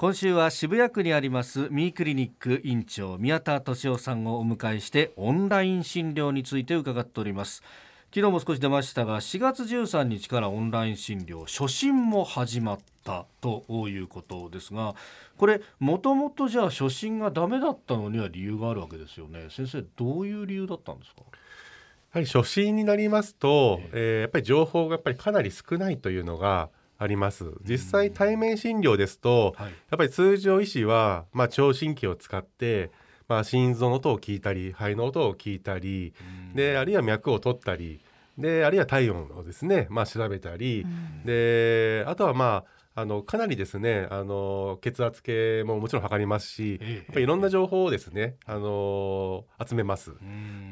今週は渋谷区にありますミークリニック院長宮田俊夫さんをお迎えしてオンライン診療について伺っております。昨日も少し出ましたが4月13日からオンライン診療初診も始まったということですがこれもともとじゃあ初診がダメだったのには理由があるわけですよね。先生どういう理由だったんですか？やはり初診になりますと、えー、やっぱり情報がやっぱりかなり少ないというのがあります。実際対面診療ですと、やっぱり通常医師は、まあ、聴診器を使ってまあ、心臓の音を聞いたり肺の音を聞いたり、であるいは脈を取ったりであるいは体温をですね、まあ、調べたり、であとはまああのかなりですねあの血圧計ももちろん測りますし、やっぱりいろんな情報をですねあの集めます。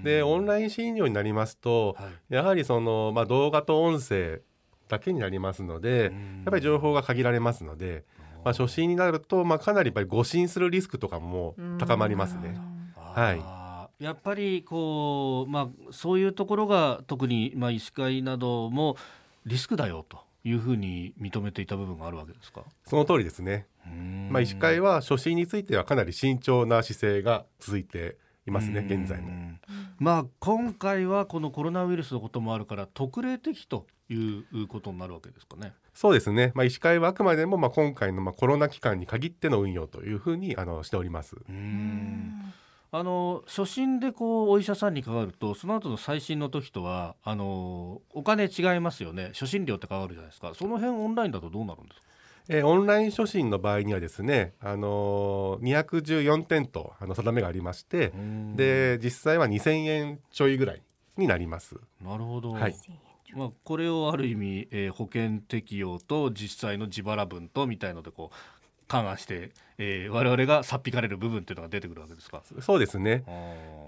でオンライン診療になりますと、はい、やはりその、まあ、動画と音声だけになりますので、やっぱり情報が限られますので。まあ、初診になると、まあ、かなりやっぱり誤診するリスクとかも高まりますね。はい、やっぱりこう、まあ、そういうところが特に、まあ、医師会などもリスクだよというふうに認めていた部分があるわけですか？その通りですね。まあ、医師会は初診についてはかなり慎重な姿勢が続いていますね現在も。まあ、今回はこのコロナウイルスのこともあるから特例的ということになるわけですかね。そうですね、まあ、医師会はあくまでもまあ今回のまあコロナ期間に限っての運用というふうにあのしております。うん。あの初診でこうお医者さんにかかるとその後の最新の時とはあのお金違いますよね。初診料ってかかるじゃないですか。その辺オンラインだとどうなるんですか？えー、オンライン初診の場合にはですね、あのー、214点とあの定めがありましてで実際は2000円ちょいぐらいになります。なるほど、はい。まあ、これをある意味、えー、保険適用と実際の自腹分とみたいのでこう勘案して、えー、我々がさっぴかれる部分っていうのが出てくるわけですか？そうですね。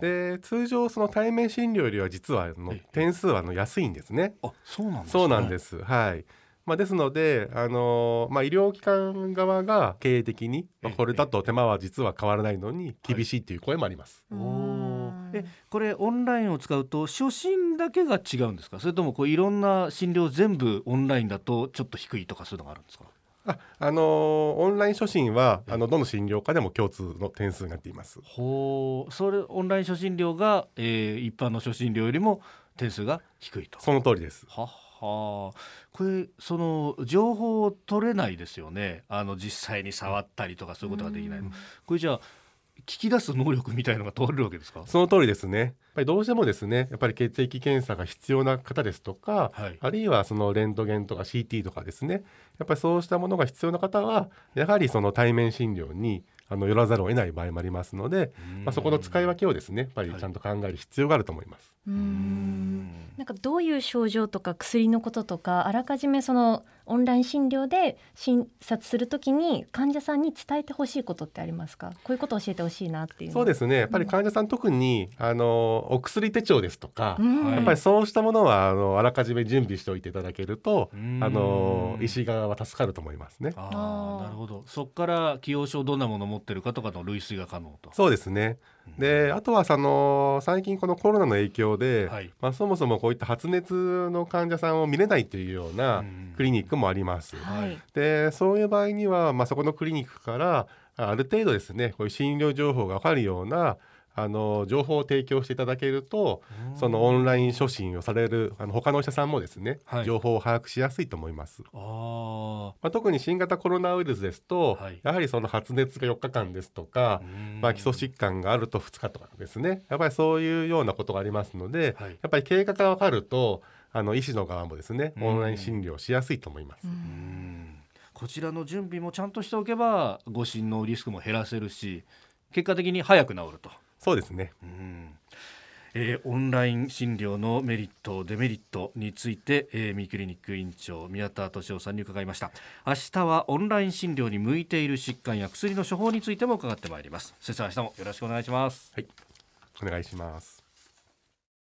で通常その対面診療よりは実はの点数はあの安いんですね。あそうなんです、ね、そうなんです。はいまあ、ですので、あのまあ、医療機関側が経営的に、まあ、これだと手間は実は変わらないのに厳しいという声もあります。はい、えこれオンラインを使うと初診だけが違うんですか？それともこういろんな診療全部オンラインだとちょっと低いとかそういうのがあるんですか？あ、あのー、オンライン初診はあのどの診療科でも共通の点数になっています。ほう、それオンライン初診料が、えー、一般の初診料よりも点数が低いと。その通りです。ははあ、これその情報を取れないですよね。あの実際に触ったりとかそういうことができないの。これじゃあ聞き出す能力みたいのが問われるわけですか？その通りですね。やっぱりどうしてもですねやっぱり血液検査が必要な方ですとか、はい、あるいはそのレントゲンとか CT とかですねやっぱりそうしたものが必要な方はやはりその対面診療にあの寄らざるを得ない場合もありますので、まあ、そこの使い分けをですねやっぱりちゃんと考える必要があると思います。はいなんかどういう症状とか薬のこととかあらかじめそのオンライン診療で診察するときに患者さんに伝えてほしいことってありますか？こういうことを教えてほしいなっていうそうですね。やっぱり患者さん、特にあのお薬手帳ですとか、やっぱりそうしたものはあのあらかじめ準備しておいていただけるとあの医師側は助かると思いますね。あなるほど。そこから既往症どんなものを持ってるかとかの類推が可能と。そうですね。であとはその最近このコロナの影響で、はい、まあ、そもそもこういった発熱の患者さんを見れないというようなクリニックもあります。はい、でそういう場合には、まあ、そこのクリニックからある程度ですねこういう診療情報が分かるようなあの情報を提供していただけるとそのオンライン初診をされるあの他のお医者さんもですね、はい、情報を把握しやすいと思います。あまあ、特に新型コロナウイルスですと、はい、やはりその発熱が4日間ですとか、まあ、基礎疾患があると2日とかですね。やっぱりそういうようなことがありますので、はい、やっぱり経過が分かるとあの医師の側もですねオンライン診療しやすいと思います。こちらの準備もちゃんとしておけば誤診のリスクも減らせるし結果的に早く治ると。そうですね、うん。えー、オンライン診療のメリットデメリットについて、えー、ミクリニック院長宮田俊夫さんに伺いました。明日はオンライン診療に向いている疾患や薬の処方についても伺ってまいります。先生明日もよろしくお願いします。はい。お願いします